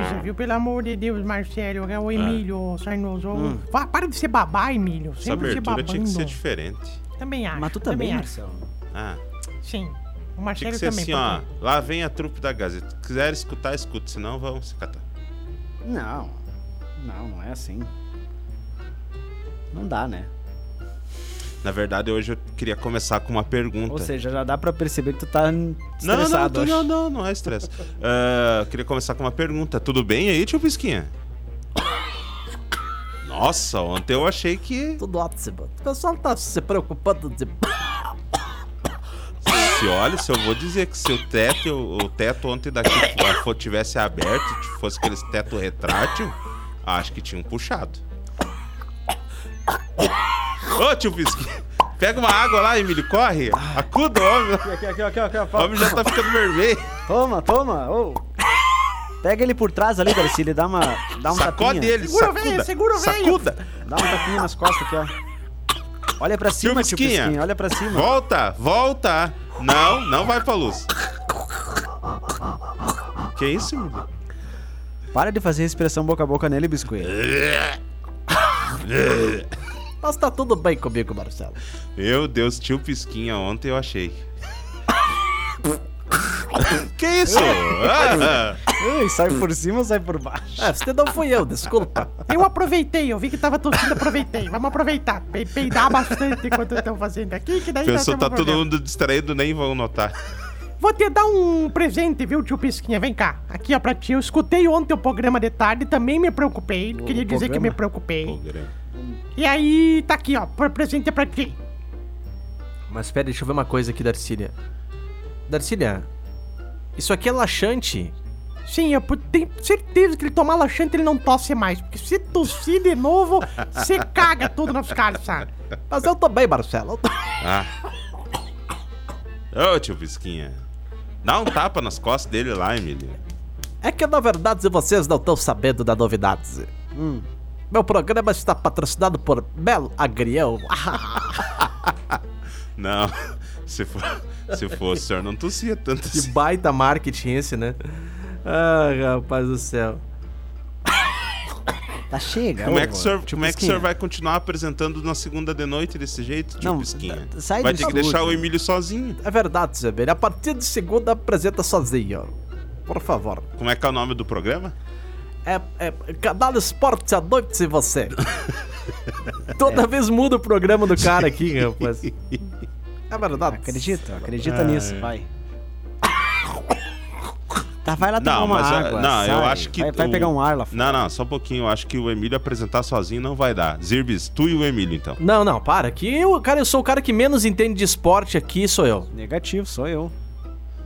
Coisa, viu? Pelo amor de Deus, Marcelo, é o Emílio Sarnoso. Vá, para de ser babá, Emílio. Essa Sempre se abertura tinha que ser diferente. Também acho. Mas tu também, também acho. Marcelo. Ah, Sim. O tinha Marcelo que ser também. assim, ó. Lá vem a trupe da Gazeta. Se quiser escutar, escute. Senão, vamos se catar. Não, não, não é assim. Não dá, né? Na verdade, hoje eu queria começar com uma pergunta. Ou seja, já dá pra perceber que tu tá não, não, estressado. tô- acho. não, não, não é estresse. Eu queria começar com uma pergunta. Tudo bem aí, tio Pisquinha? Nossa, ontem eu achei que Tudo ótimo. O pessoal tá se preocupando de. se olha, se eu vou dizer que se o teto, o teto ontem daqui tivesse aberto, fosse aqueles teto retrátil, acho que tinham puxado. Ô, tio Pisquinha, pega uma água lá, Emílio, corre. Acuda o homem. Aqui, aqui, aqui, aqui, O homem já tá ficando vermelho. Toma, toma. ô. Pega ele por trás ali, Darcy. Ele dá uma. Dá um Sacode tapinha. ele, Segura sacuda. velho, segura o velho. Sacuda. Dá um tapinha nas costas aqui, ó. Olha pra cima, tio Pisquinha. Pisquinha. Olha pra cima. Volta, volta. Não, não vai pra luz. Que isso, Emílio? Para de fazer expressão boca a boca nele, biscoito. Mas tá tudo bem comigo, Marcelo. Meu Deus, tio Pisquinha ontem eu achei. que isso? Ah, Ui, sai por cima ou sai por baixo? É, você não fui eu, desculpa. Eu aproveitei, eu vi que tava tossindo, aproveitei. Vamos aproveitar. Pe- Peidar bastante enquanto estão fazendo aqui, que daí nós tá todo mundo distraído, nem vão notar. Vou te dar um presente, viu, tio Pisquinha? Vem cá. Aqui, ó, pra ti. Eu escutei ontem o programa de tarde, também me preocupei. Queria dizer que programa? me preocupei. E aí, tá aqui, ó. Por presente pra ti. Mas pera, deixa eu ver uma coisa aqui, Darcília. Darcília, isso aqui é laxante. Sim, eu tenho certeza que ele tomar laxante ele não tosse mais. Porque se tossir de novo, você caga tudo nas calças. Mas eu tô bem, Marcelo. Eu tô- Ah. Ô, tio Pisquinha. Dá um tapa nas costas dele lá, Emílio. É que na verdade vocês não estão sabendo da novidade. Hum. Meu programa está patrocinado por Mel Agrião. Não, se, for, se fosse, o senhor não tossia tanto Que assim. baita marketing esse, né? Ah, rapaz do céu. Tá chega. Como é que o senhor, como é que o senhor vai continuar apresentando na segunda de noite desse jeito, tio Não, Pisquinha? d- sai vai ter que deixar o Emílio sozinho. É verdade, Zé Velho. A partir de segunda apresenta sozinho. Por favor. Como é que é o nome do programa? É, é Canal Esporte à noite sem você. Toda vez muda o programa do cara aqui, rapaz. É verdade. Acredita, acredita nisso, vai. Tá, vai lá tomar Não, uma mas ah, água. não, eu sai. acho que Vai, vai o- pegar um ar lá fora. Não, não, só um pouquinho. Eu acho que o Emílio apresentar sozinho não vai dar. Zirbis, tu e o Emílio, então. Não, não, para. Que eu, cara, eu sou o cara que menos entende de esporte aqui, sou eu. Negativo, sou eu.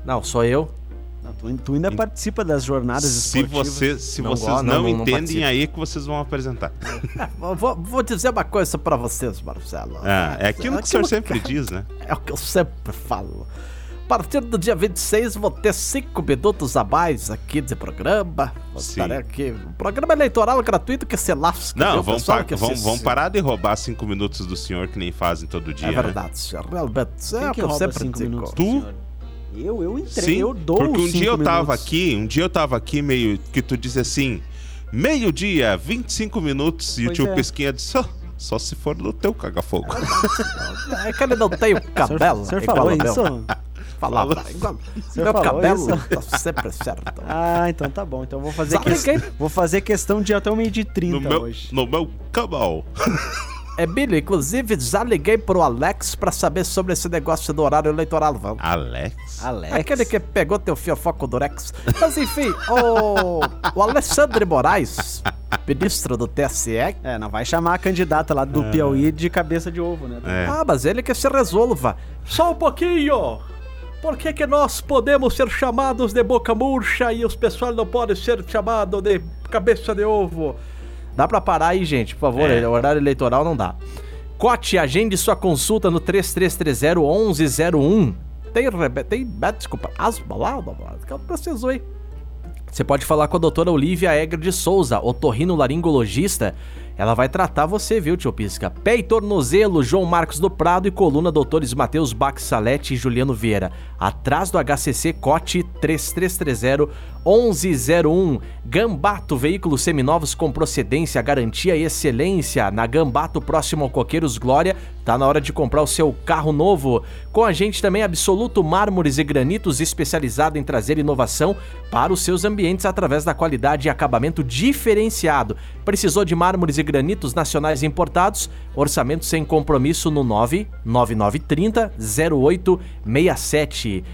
Não, sou eu. Tu, tu ainda participa das jornadas Se, esportivas. você, se Não vocês gosto, não, não, entendem aí que vocês vão apresentar. É, vou- vou, dizer uma coisa pra vocês, Marcelo. Ah, é aquilo que o senhor sempre diz, né? É o que eu sempre falo. A partir do dia 26 vou ter cinco minutos a mais aqui de programa. Vou Sim. aqui. Um programa eleitoral gratuito que se lasca. Não, vamos, pessoal pa- que vamos, vamos parar de roubar cinco minutos do senhor que nem fazem todo dia. É né? verdade, senhor. Realmente, é Quem o que que eu rouba sempre cinco digo. minutos? Tu? senhor? Eu, eu entrei, Sim, eu dou porque um dia eu tava minutos. aqui, um dia eu tava aqui meio que tu disse assim, meio-dia, 25 minutos, e o Pois tio é. Pesquinha disse, só, só se for no teu caga-fogo. É que ele não tem o cabelo. O senhor igual falou ao meu. isso? Falava. Igual, senhor meu falou cabelo isso? tá sempre certo. Ah, então tá bom. Então vou fazer, que... vou fazer questão de ir até o meio de 30 No meu, hoje. no meu cabal. Emílio, inclusive, já liguei pro Alex pra saber sobre esse negócio do horário eleitoral, vamos. Alex? Alex. Aquele que pegou teu fiofoco do Rex. Mas enfim, o, o Alexandre Moraes, ministro do TSE. É, não vai chamar a candidata lá do Piauí de cabeça de ovo, né? É. Ah, mas ele que se resolva. Só um pouquinho! Por que, que nós podemos ser chamados de boca murcha e os pessoal não podem ser chamados de cabeça de ovo? Dá pra parar aí, gente, por favor. É. Horário eleitoral não dá. Cote, agende sua consulta no 3330-1101. Tem, rebe- tem, ah, desculpa, precisou aí. Você pode falar com a doutora Olivia Egger de Souza, otorrinolaringologista. Ela vai tratar você, viu, tio Pisca? Pé e tornozelo, João Marcos do Prado e coluna doutores Matheus Bax Salete e Juliano Vieira. Atrás do HCC Cote 3330-1101. Gambato, veículos seminovos com procedência, garantia e excelência. Na Gambato, próximo ao Coqueiros Glória, tá na hora de comprar o seu carro novo. Com a gente também Absoluto Mármores e Granitos, especializado em trazer inovação para os seus ambientes através da qualidade e acabamento diferenciado. Precisou de mármores e granitos nacionais importados? Orçamento sem compromisso no 99930 0867.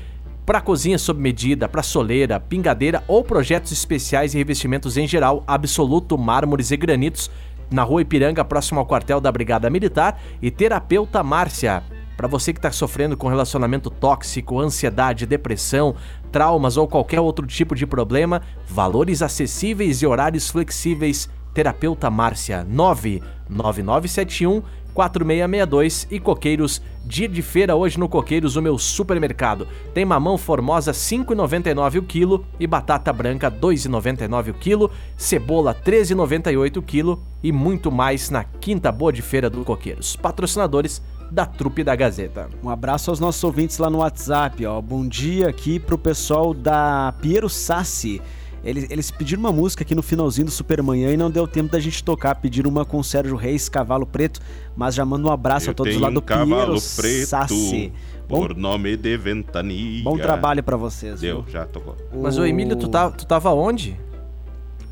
Para cozinha sob medida, para soleira, pingadeira ou projetos especiais e revestimentos em geral, Absoluto Mármores e Granitos, na Rua Ipiranga, próximo ao quartel da Brigada Militar, e Terapeuta Márcia. Para você que está sofrendo com relacionamento tóxico, ansiedade, depressão, traumas ou qualquer outro tipo de problema, valores acessíveis e horários flexíveis. Terapeuta Márcia 99971 4662 e Coqueiros, dia de feira hoje no Coqueiros, o meu supermercado. Tem mamão formosa 5,99 o quilo e batata branca 2,99 o quilo, cebola 13,98 o quilo e muito mais na quinta boa de feira do Coqueiros. Patrocinadores da Trupe da Gazeta. Um abraço aos nossos ouvintes lá no WhatsApp, ó. Bom dia aqui pro pessoal da Piero Sassi. Eles, eles pediram uma música aqui no finalzinho do Supermanhã e não deu tempo da gente tocar. Pediram uma com Sérgio Reis, Cavalo Preto. Mas já mando um abraço Eu a todos lá do um cavalo preto Sassi. Bom, por nome de Ventania. bom trabalho pra vocês. Deu, viu? já tocou. Mas o Emílio, tu, tá, tu tava onde?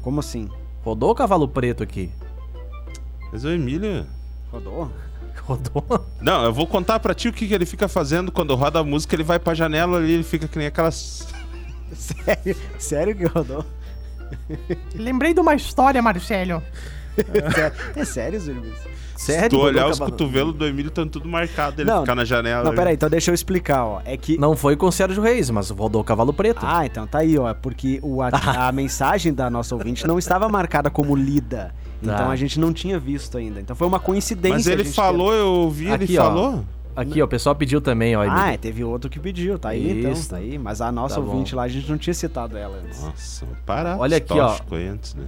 Como assim? Rodou o cavalo preto aqui? Mas o Emílio... Rodou? Rodou? Não, eu vou contar pra ti o que, que ele fica fazendo quando roda a música. Ele vai pra janela ali, ele fica que nem aquelas... Sério? Sério que rodou? Lembrei de uma história, Marcelo. É sério, Zurbis? Sério? Se tu olhar o os cotovelos do Emílio, estão tudo marcado. Ele Não, ficar na janela. Não, peraí, então deixa eu explicar, ó. É que. Não foi com o Sérgio Reis, mas rodou o cavalo preto. Ah, então tá aí, ó. é Porque o, a, a mensagem da nossa ouvinte não estava marcada como lida. Então Tá. a gente não tinha visto ainda. Então foi uma coincidência. Mas a ele gente falou, eu ouvi, Aqui, ele ó. Aqui, ó, o pessoal pediu também, ó. Ah, é, teve outro que pediu, tá aí então, Isso. tá aí. Mas a nossa Tá bom. ouvinte lá, a gente não tinha citado ela antes. Nossa, para. Olha aqui, ó. antes, né?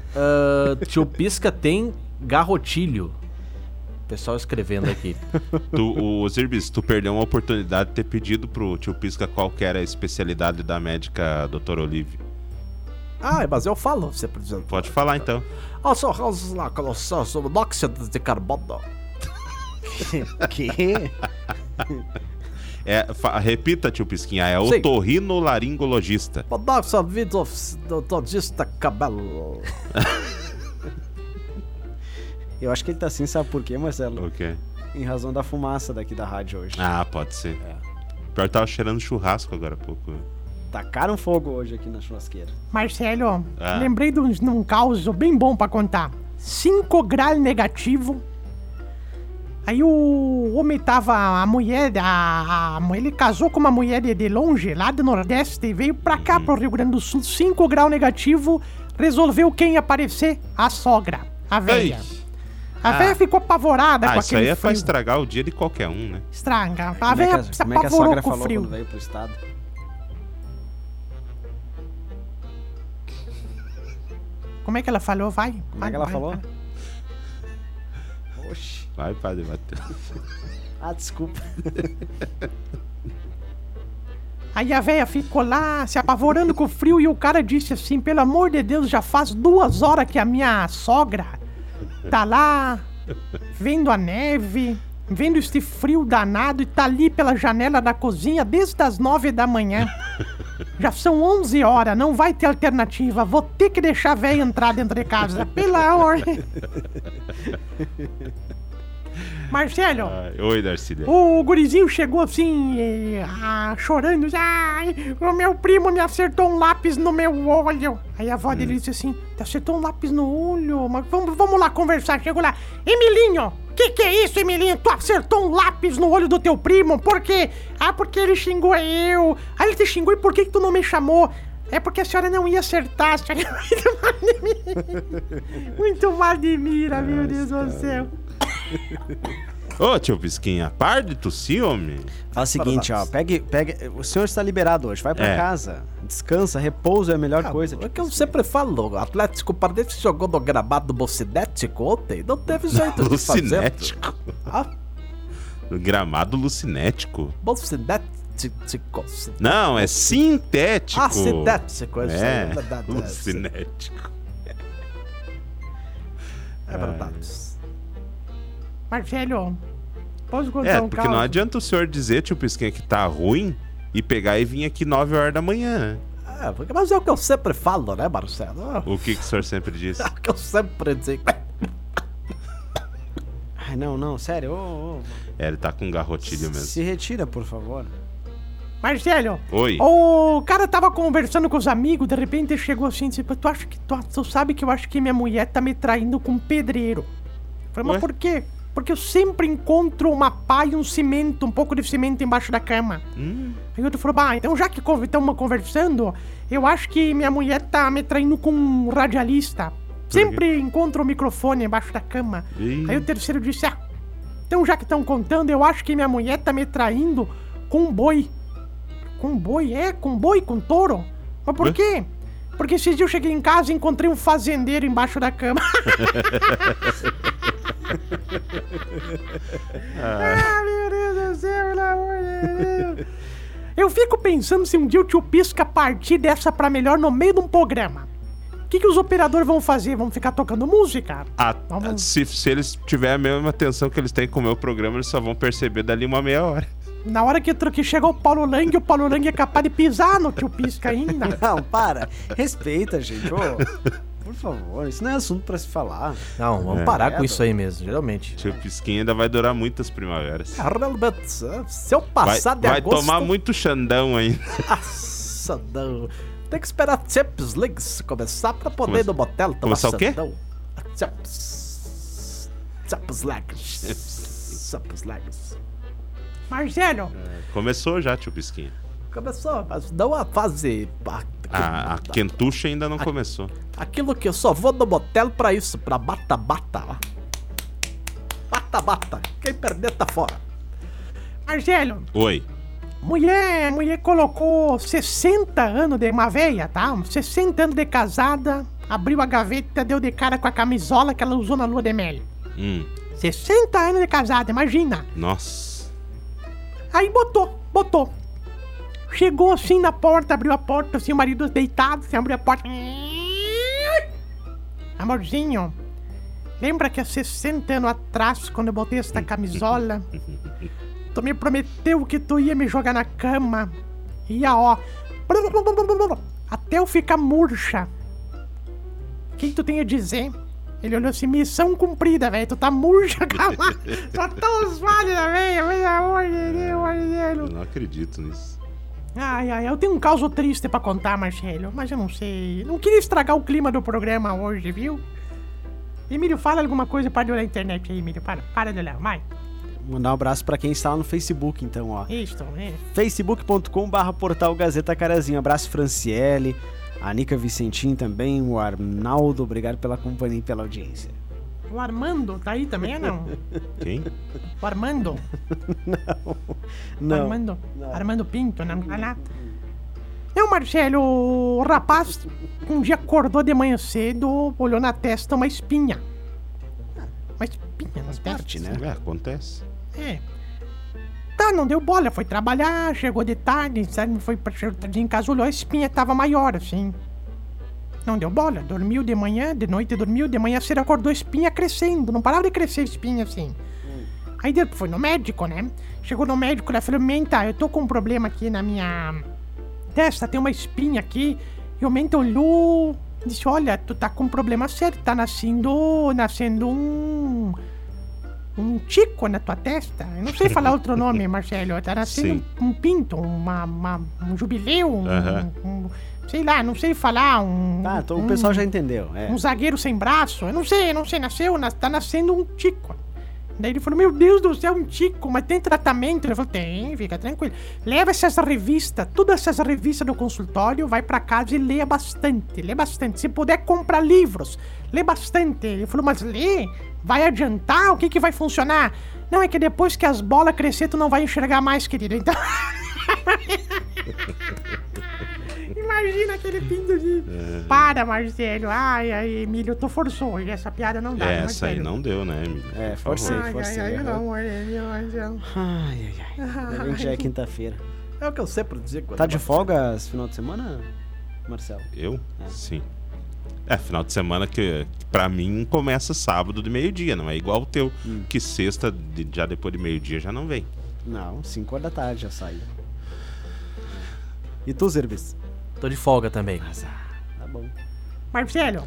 Tio Pisca tem garrotilho. Pessoal escrevendo aqui. Tu, o Zirbis, tu perdeu uma oportunidade de ter pedido pro tio Pisca qual que era a especialidade da médica doutora Olivia. ah, mas eu falo, você precisa. Pode falar então. Ah, só lá, colossal, sobre monóxido de carbono. que? É, fa- repita, tio Pisquinha, é Sim. otorrinolaringologista. De cabelo. Eu acho que ele tá assim, sabe por quê, Marcelo? O quê? Em razão da fumaça daqui da rádio hoje. Ah, pode ser. É. Pior que tava cheirando churrasco agora há pouco. Tacaram fogo hoje aqui na churrasqueira. Marcelo, Ah. lembrei de um, de um caos bem bom pra contar. 5 graus negativo. Aí o homem tava, a mulher, a, a- ele casou com uma mulher de, de longe, lá do Nordeste, e veio pra cá, pro Rio Grande do Sul, 5 graus negativo, resolveu quem ia aparecer? A sogra, a velha. A Ah. velha ficou apavorada Ah, com isso aquele aí é pra frio. estragar o dia de qualquer um, né? Estraga. A Como é, velha que se a, como é que a apavorou sogra com o falou frio. quando veio pro estado? Como é que ela falou? Vai. Como vai, é que ela vai, falou? vai. Oxi. Vai, padre, bateu. Ah, desculpa. Aí a véia ficou lá se apavorando com o frio e o cara disse assim: pelo amor de Deus, já faz duas horas que a minha sogra tá lá vendo a neve, vendo este frio danado e tá ali pela janela da cozinha desde as nove da manhã. Já são onze horas, não vai ter alternativa. Vou ter que deixar a véia entrar dentro de casa. Pelo amor. Marcelo. Ai, Oi, Darcília. O gurizinho chegou assim, eh, ah, chorando. Ai, o meu primo me acertou um lápis no meu olho. Aí a avó dele disse assim: Te acertou um lápis no olho? Mas vamos, vamos lá conversar. Chegou lá: Emilinho, que que é isso, Emilinho? Tu acertou um lápis no olho do teu primo? Por quê? Ah, porque ele xingou eu. Aí ele te xingou e por que, que tu não me chamou? É porque a senhora não ia acertar, a senhora muito mal de mim. Muito mal de mira, meu Deus do céu. Ô, tio Pisquinha, par de tossir, homem. Faz o seguinte, ó, pegue, pegue. O senhor está liberado hoje, vai pra É. casa. Descansa, repouso é a melhor coisa. É que eu sempre falo, o Atlético Paranaense jogou no gramado Bocinético ontem, não teve jeito de fazer. Lucinético. Ah, Gramado lucinético. Bocinético. Não, é sintético. Ah, sintético, é, É, é verdade. é, lucinético. É verdade. Marcelo, posso contar É, um porque não caso? adianta o senhor dizer, tio Pisquinha, que tá ruim e pegar e vir aqui 9 horas da manhã. É, mas é o que eu sempre falo, né, Marcelo? O que, que o senhor sempre diz? É o que eu sempre digo. Ai, não, não, sério. ô, ô, É, ele tá com garrotilho mesmo. se retira, por favor. Marcelo, Oi. o cara tava conversando com os amigos, de repente ele chegou assim e disse, tu acha que tu, tu sabe que eu acho que minha mulher tá me traindo com um pedreiro. Eu falei, mas Ué? por quê? Porque eu sempre encontro uma pá e um cimento, um pouco de cimento embaixo da cama. Hum, Aí o outro falou, bah, então já que estamos conversando, eu acho que minha mulher tá me traindo com um radialista. Sempre encontro o microfone embaixo da cama. Ih. Aí o terceiro disse, ah, então já que estão contando, eu acho que minha mulher tá me traindo com um boi. Com um boi? É, com um boi, com um touro. Mas por Ué? quê? Porque esses dias eu cheguei em casa e encontrei um fazendeiro embaixo da cama. ah, meu Deus do céu, pelo amor de Deus. Eu fico pensando se um dia o tio Pisca partir dessa pra melhor no meio de um programa. O que, que os operadores vão fazer? Vão ficar tocando música? a- Vamos- se, se eles tiverem a mesma atenção que eles têm com o meu programa, eles só vão perceber dali uma meia hora. Na hora que, que chegou o Paulo Lang, o Paulo Lang é capaz de pisar no tio Pisca ainda. Não, para. Respeita, gente. Ô, por favor, isso não é assunto pra se falar. Não, vamos É. parar com isso aí mesmo, geralmente. Tio Pisquinha ainda vai durar muitas primaveras. É, se eu Vai, passar de vai agosto... tomar muito xandão ainda. Nossa, não. Tem que esperar a Champions League começar pra poder ir Começa- no motel tomar começar o quê? Champions... Champions League. Champions League. Marcelo, Começou já, tio Pisquinha. Começou, mas não a fase... a- A, a quentucha ainda não começou. Aquilo que eu só vou no motel pra isso, pra bata-bata. Bata-bata. Quem perder tá fora. Marcelo, Oi. mulher, mulher colocou 60 anos de uma veia, tá? 60 anos de casada, abriu a gaveta, deu de cara com a camisola que ela usou na lua de mel. Hum, 60 anos de casada, imagina. nossa. Aí botou, botou. Chegou assim na porta, abriu a porta, assim, o marido deitado, assim, abriu a porta. Amorzinho, lembra que há 60 anos atrás, quando eu botei esta camisola, tu me prometeu que tu ia me jogar na cama. Ia, ó, até eu ficar murcha. O que, tu tem a dizer? Ele olhou assim, missão cumprida, velho. Tu tá murcha, calma. Só tão os velho. Pelo amor de Deus, não acredito nisso. Ai, ai, eu tenho um caso triste pra contar, Marcelo, mas eu não sei. Não queria estragar o clima do programa hoje, viu? Emílio, fala alguma coisa para de olhar a internet aí, Emílio. Para, para de olhar, vai. Mandar um abraço pra quem está lá no Facebook, então, ó. Isso, é. facebook.com.br portal Gazeta Carazinho. Abraço, Franciele, a Nica Vicentim também, o Arnaldo. Obrigado pela companhia e pela audiência. O Armando tá aí também ou não? Quem? O Armando? Não. Armando? Armando Pinto, não tá lá? Não, Marcelo, o rapaz um dia acordou de manhã cedo, olhou na testa uma espinha. Uma espinha na parte, testa. né? É, acontece. É. Tá, não deu bola, foi trabalhar, chegou de tarde, sabe, foi pra em casa, olhou, a espinha tava maior, assim. Não deu bola, dormiu de manhã, de noite dormiu, de manhã cedo acordou espinha crescendo, não parava de crescer espinha assim. Aí depois foi no médico, né? Chegou no médico, ele falou, Menta, eu tô com um problema aqui na minha testa, tem uma espinha aqui. E o Menta olhou, disse, olha, tu tá com um problema sério, tá nascendo, nascendo um um tico na tua testa. Eu não sei falar outro nome, Marcelo. Tá nascendo um, um pinto, uma, uma- um jubileu, um, Aham. um- sei lá, não sei falar, um. Tá, então um, o pessoal já entendeu. É. Um zagueiro sem braço. Eu não sei, eu não sei, nasceu, nas- tá nascendo um tico. Daí ele falou, meu Deus do céu, um tico, mas tem tratamento? Ele falou, tem, fica tranquilo. Leva essas revistas, todas essas revistas do consultório, vai pra casa e leia bastante, lê bastante. Se puder, compra livros, lê bastante. Ele falou, mas lê? Vai adiantar? O que que vai funcionar? Não, é que depois que as bolas crescer, tu não vai enxergar mais, querido. Então... Imagina aquele pinto de... Para, Marcelo. Ai, ai, Emílio, eu tô forçou. Essa piada não dá. É, não, essa aí Marcelo. não deu, né, Emílio? É, Por forcei. Ai, forcei. ai, ai, aham. não, Marcelo. Ai, ai, ai. Ainda já é quinta-feira. É o que eu sei pra dizer. Tá é de folga esse final de semana, Marcelo? Eu? Sim. É, final de semana que, que pra mim começa sábado de meio-dia, não é igual o teu, Hum. que sexta, de- já depois de meio-dia, já não vem. Não, 5 horas da tarde já saiu. E tu, Zerbis? Tô de folga também. Tá bom. Marcelo,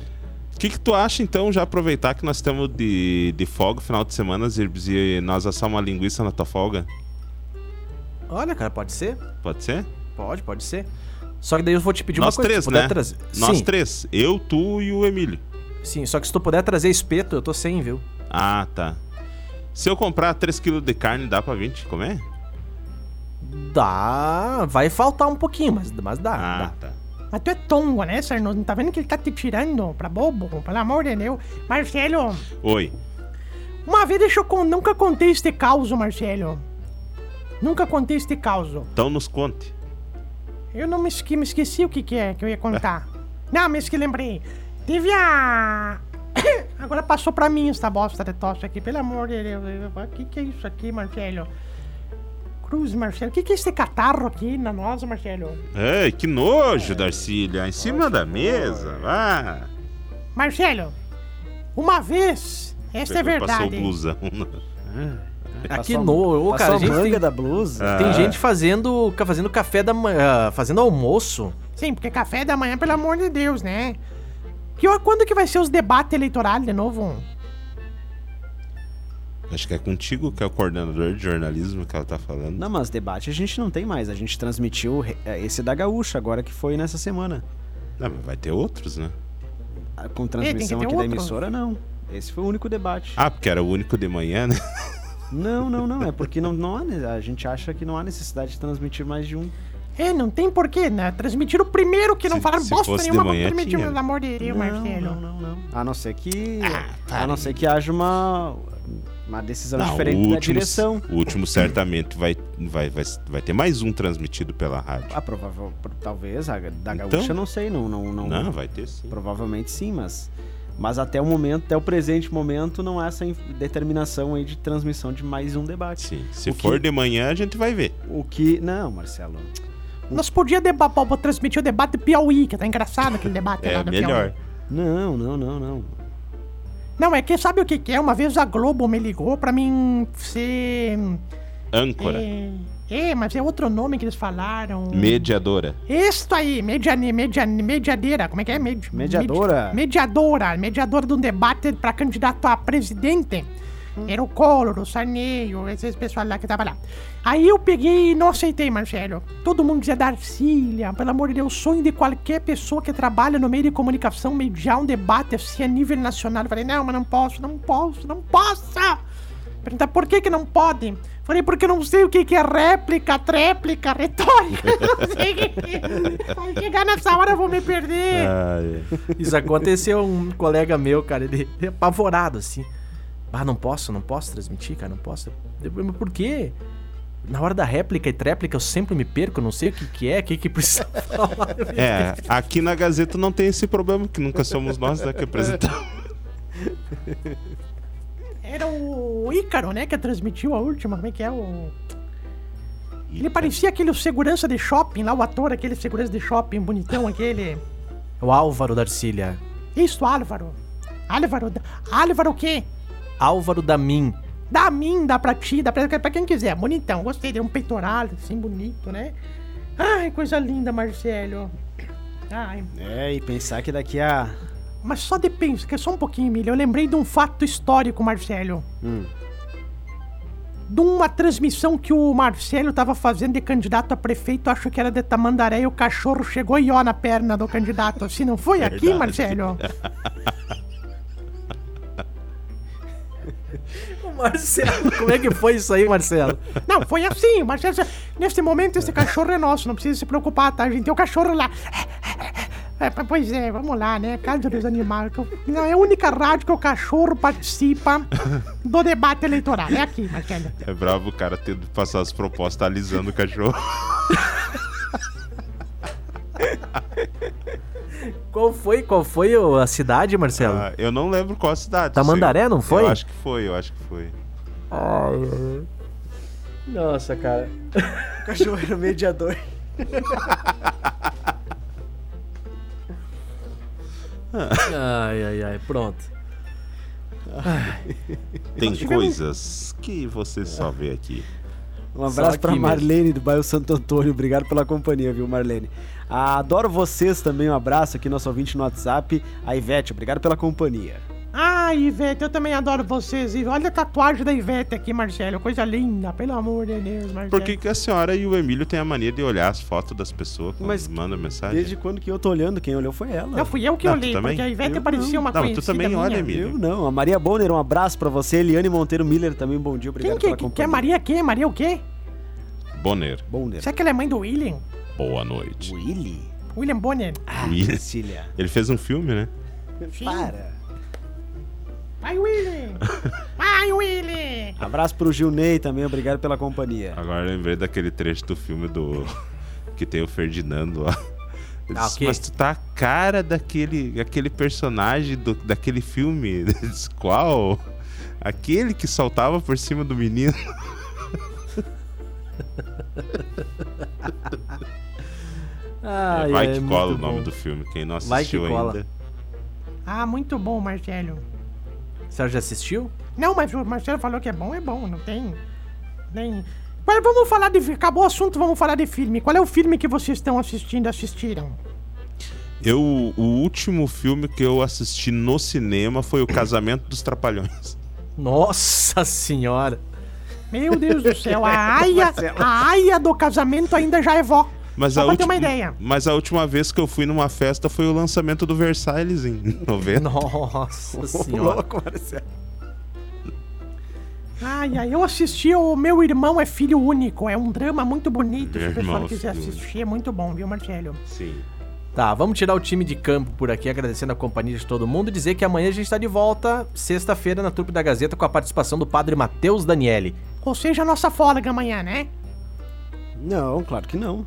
O que, que tu acha, então, já aproveitar que nós estamos de, de folga final de semana, Zirbs, e nós assar uma linguiça na tua folga? Olha, cara, pode ser? Pode ser? Pode, pode ser. Só que daí eu vou te pedir nós uma coisa. três, né? trazer- Nós sim, três. Eu, tu e o Emílio. sim, só que se tu puder trazer espeto, eu tô sem, viu? Ah, tá. Se eu comprar 3kg de carne, dá pra 20 comer? Dá. Vai faltar um pouquinho, mas, mas dá. Ah, dá. tá. mas tu é tongo, né, Sarno? Não tá vendo que ele tá te tirando pra bobo? Pelo amor de Deus. Marcelo, Oi. uma vez deixa eu. Nunca contei este caos, Marcelo. Nunca contei este caos. Então nos conte. Eu não me, esque... me esqueci o que, que é que eu ia contar. não, me esqueci, lembrei. Teve a... Agora passou pra mim essa bosta de tosse aqui, pelo amor de Deus. O que, que é isso aqui, Marcelo? Cruz, Marcelo. O que, que é esse catarro aqui na nossa, Marcelo? Ai, que nojo, Darcília. Em cima da mesa. Ah. Marcelo, uma vez, essa é Passou verdade. blusão. Aqui Passou a- no. Ô, cara, passou a gente manga tem, da blusa. Ah. tem gente fazendo, ca- fazendo café da manhã. Fazendo almoço. Sim, porque café da manhã, pelo amor de Deus, né? Que, hora- quando que vai ser os debates eleitorais de novo? Acho que é contigo que é o coordenador de jornalismo que ela tá falando. Não, mas debate a gente não tem mais. A gente transmitiu eh, esse da Gaúcha agora que foi nessa semana. Não, mas vai ter outros, né? Ah, Com transmissão aqui da outro. emissora, não. Esse foi o único debate. Ah, porque era o único de manhã, né? Não, não, não. É porque não, não há, a gente acha que não há necessidade de transmitir mais de um. É, não tem porquê, né? Transmitir o primeiro que não Se- falaram se bosta nenhuma, vamos transmitir, pelo amor de Deus, não, Marcelo. não, não, não. A não ser que. Ah, a não ser que haja uma. Uma decisão Não, diferente o da último, direção. o último certamente vai, vai, vai, vai ter mais um transmitido pela rádio. Ah, provável, pro- talvez. A da Então? Gaúcha, não sei. Não, não, não, Não, vai ter sim. Provavelmente sim, mas. Mas até o momento, até o presente momento, não há essa in- determinação aí de transmissão de mais um debate. Sim. Se O que- for de manhã, a gente vai ver. O que. Não, Marcelo. Nós podíamos transmitir o debate Piauí, que tá engraçado aquele debate lá É do melhor. Piauí. Não, não, não, não. Não, é que sabe o que que é? Uma vez a Globo me ligou pra mim ser... Âncora. É, é, mas é outro nome que eles falaram. Mediadora. Isso aí, media, media, mediadeira, como é que é? Medi, Mediadora. medi- mediadora, mediadora de um debate pra candidato a presidente. Era o Collor, o Sarney, esses pessoal lá que tava lá. Aí eu peguei e não aceitei, Marcelo. Todo mundo dizia Darcília, pelo amor de Deus, sonho de qualquer pessoa que trabalha no meio de comunicação mediar um debate assim a nível nacional. Eu falei, não, mas não posso, não posso, não posso. Perguntar por que que não pode? Falei, porque eu não sei o que que é réplica, tréplica, retórica. Não sei o que é. Vai chegar nessa hora eu vou me perder. Ah, é. Isso aconteceu um colega meu, cara, ele, ele apavorado assim. Ah, não posso, não posso transmitir, cara, não posso. Mas por quê? Na hora da réplica e tréplica eu sempre me perco, não sei o que que é, o que que precisa falar. É, aqui na Gazeta não tem esse problema, que nunca somos nós né, que apresentamos. Era o Ícaro, né, que transmitiu a última. Como é que é o. Ele parecia aquele segurança de shopping lá, o ator, aquele segurança de shopping bonitão, aquele. O Álvaro Darcília. Isso, Álvaro. Álvaro. Álvaro o quê? Álvaro da Min. Dá pra ti, dá pra, pra quem quiser. Bonitão, gostei. Deu um peitoral, assim, bonito, né? Ai, coisa linda, Marcelo. Ai, É, e pensar que daqui a. mas só de pensar, que é só um pouquinho, Emílio. Eu lembrei de um fato histórico, Marcelo. Hum. De uma transmissão que o Marcelo tava fazendo de candidato a prefeito, acho que era de Tamandaré, e o cachorro chegou e ó na perna do candidato. Assim, não foi aqui. Marcelo? Marcelo, como é que foi isso aí, Marcelo? Não, foi assim, Marcelo. Neste momento, esse cachorro é nosso, não precisa se preocupar, tá? A gente tem o cachorro lá. É, pois é, vamos lá, né? Casa dos Animais. Não, é a única rádio que o cachorro participa do debate eleitoral. É aqui, Marcelo. É bravo o cara tendo que passar as propostas alisando o cachorro. Qual foi, qual foi a cidade, Marcelo? Ah, eu não lembro qual a cidade. Tamandaré, não foi? Eu acho que foi, eu acho que foi. Nossa, cara. O cachorro era o mediador. Ai, ai, ai, pronto. Tem coisas que você só vê aqui. Um abraço aqui pra mesmo. Marlene do bairro Santo Antônio. Obrigado pela companhia, viu, Marlene? Ah, adoro vocês também. Um abraço aqui, nosso ouvinte no WhatsApp. A Ivete, obrigado pela companhia. Ah, Ivete, eu também adoro vocês. E olha a tatuagem da Ivete aqui, Marcelo. Coisa linda, pelo amor de Deus, Marcelo. Por que, que a senhora e o Emílio têm a mania de olhar as fotos das pessoas quando Mas mandam mensagem? Desde quando que eu tô olhando? Quem olhou foi ela. Não, fui eu que Não, olhei, porque a Ivete Eu parecia uma Não, tu também minha. olha, Emílio. Eu não. A Maria Bonner, um abraço pra você. Eliane Monteiro Miller também, bom dia. Obrigado Quem que, pela que, companhia. que é Maria quê? Maria o quê? Bonner, Bonner. Será que ela é mãe do William? Boa noite. Willy? William Bonner. Ah, Willy. Cecília. Ele fez um filme, né? Para. Vai, William! Vai, William! Abraço pro Gil Ney também, obrigado pela companhia. Agora eu lembrei daquele trecho do filme do. que tem o Ferdinando lá. Ah, disse, ok. Mas tu tá a cara daquele, aquele personagem do, daquele filme. Disse, Qual? Aquele que saltava por cima do menino. Ai, Vai ai, que cola o bom. nome do filme. Quem não Vai que assistiu cola. ainda. Ah, muito bom, Marcelo. Você já assistiu? Não, mas o Marcelo falou que é bom, é bom, não tem. Nem. Agora vamos falar de. Acabou o assunto, vamos falar de filme. Qual é o filme que vocês estão assistindo, assistiram? Eu, o último filme que eu assisti no cinema foi O Casamento dos Trapalhões. Nossa senhora. Meu Deus do céu, a aia, a aia do casamento ainda já é vó. Mas Só a, pra ter ulti- uma ideia. mas a última vez que eu fui numa festa foi o lançamento do Versailles em 90. Nossa senhora. louco, Marcelo. Ai, ai, eu assisti o Meu Irmão é Filho Único. É um drama muito bonito. Se Meu o pessoal irmão, quiser assistir, é muito bom, viu, Marcelo? Sim. Tá, vamos tirar o time de campo por aqui, agradecendo a companhia de todo mundo e dizer que amanhã a gente tá de volta, sexta-feira, na Trupe da Gazeta, com a participação do padre Matheus Daniele. Ou seja, a nossa folga amanhã, né? Não, claro que não.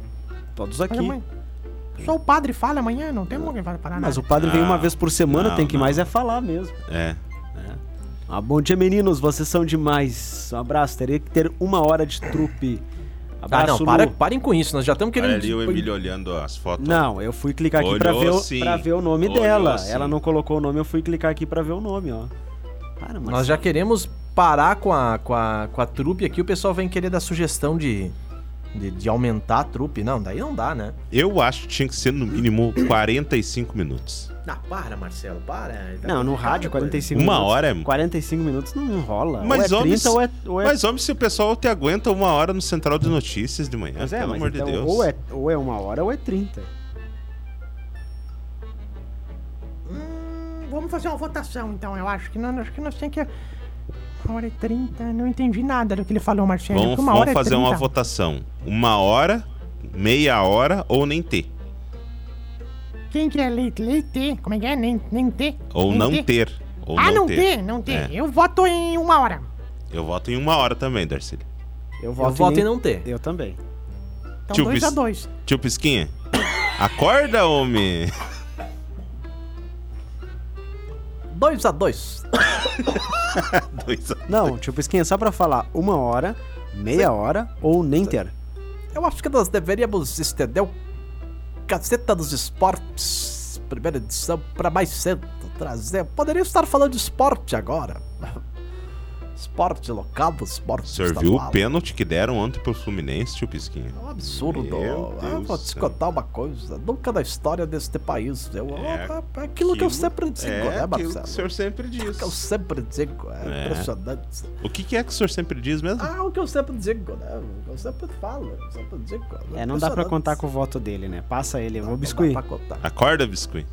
Todos aqui. Só o padre fala amanhã, não tem alguém vai parar Mas nada. o padre vem uma Não, vez por semana, não, tem que não. mais é falar mesmo. É. Ah, bom dia, meninos. Vocês são demais. Um abraço. Teria que ter uma hora de trupe. Ah, Abraço, não, para, parem com isso, nós já estamos querendo... Olha ali o Emílio olhando as fotos. Não, eu fui clicar aqui pra Olhou ver, o, sim. pra ver o nome Olhou dela. sim. Ela não colocou o nome, eu fui clicar aqui pra ver o nome, ó. Para, mas Nós já queremos parar com a, com a, com a trupe aqui, o pessoal vem querer dar sugestão de, de, de aumentar a trupe. Não, daí não dá, né? Eu acho que tinha que ser no mínimo 45 minutos. Ah, para, Marcelo, para. Não, no rádio, 45 Uma minutos. hora é- 45 minutos não rola. Mas ou é 30 homens- ou é. Ou é... Mas, homem, se o pessoal te aguenta uma hora no Central de Notícias de manhã, Mas é, pelo mas amor então, de Deus. Ou é, ou é uma hora ou é 30. Hum, vamos fazer uma votação, então. Eu acho que nós, acho que nós temos que. Uma hora e trinta. Não entendi nada do que ele falou, Marcelo. Vamos, uma vamos hora fazer 30. uma votação. Uma hora, meia hora ou nem ter. Quem que é leite? Leite? Como é que é? Nem, nem ter? Ou Nem não ter. Ou ah, não não ter, não ter. É. Eu voto em uma hora. Eu voto em uma hora também, Darcy. Eu Eu voto, voto nem- em não ter. Eu também. Então Tio dois a Bis- dois. Tio Pisquinha, acorda, homem. 2 a 2 Dois a- Não, tipo, esquinha, só pra falar uma hora, meia hora ou nem ter. Eu acho que nós deveríamos estender o Gazeta dos Esportes, primeira edição, pra mais cedo. Trazer. Poderia estar falando de esporte agora. Esporte local, esporte O senhor viu estadual. o pênalti que deram ontem pro Fluminense, tio Pisquinha? É um absurdo. Ah, Deus vou te contar uma coisa. Nunca na história deste país. Eu, É, é aquilo que eu sempre digo, é né, aquilo Marcelo? que o senhor sempre diz. que eu sempre digo. É, É. impressionante. O que, que é que o senhor sempre diz mesmo? Ah, o que eu sempre digo, né? O que eu sempre falo, eu sempre digo. É, não dá pra contar com o voto dele, né? Passa ele, eu vou Não dá biscuit. pra contar. Acorda, Biscuit.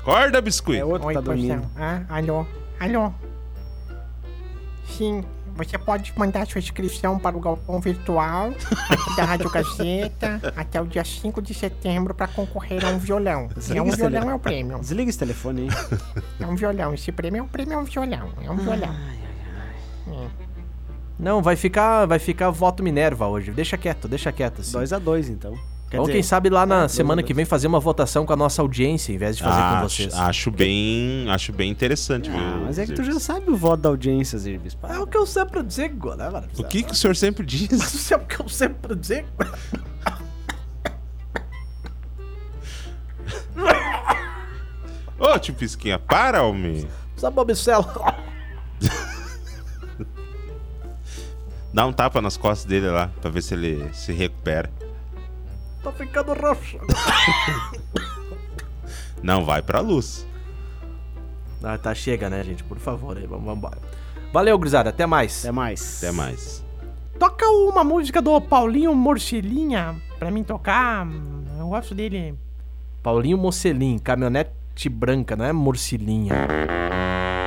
Acorda, biscuit. É outro que Oi, tá dormindo. Ah, alô? Alô? Sim, você pode mandar sua inscrição para o galpão virtual aqui da Rádio Gazeta até o dia 5 de setembro para concorrer a um violão. Desliga É um violão, telefone. é o prêmio. Desliga esse telefone aí. É um violão. Esse prêmio é um prêmio, é um violão. É um violão. Não, vai ficar, vai ficar voto Minerva hoje. Deixa quieto, deixa quieto. Assim. 2x2, então. Quer Ou dizer, quem sabe lá na dois semana que vem fazer uma votação com a nossa audiência, em vez de fazer com acho, vocês. acho bem, acho bem interessante, viu? Ah, mas é que tu já sabe o voto da audiência, Zirbis. É o que eu sempre digo, né, mano? O que, que o senhor sempre diz? Isso é o que eu sempre digo. Ô, tio Pisquinha, para, homem. Sabe, Bobicelo? Dá um tapa nas costas dele lá, pra ver se ele se recupera. Tô ficando roxo. Não, vai pra luz. Ah, tá, chega, né, gente? Por favor, aí, vamos embora. Valeu, gurizada. Até mais. Até mais. Até mais. Toca uma música do Paulinho Morcilinha pra mim tocar. Eu gosto dele. Paulinho Mocelim, caminhonete branca, não é morcilinha.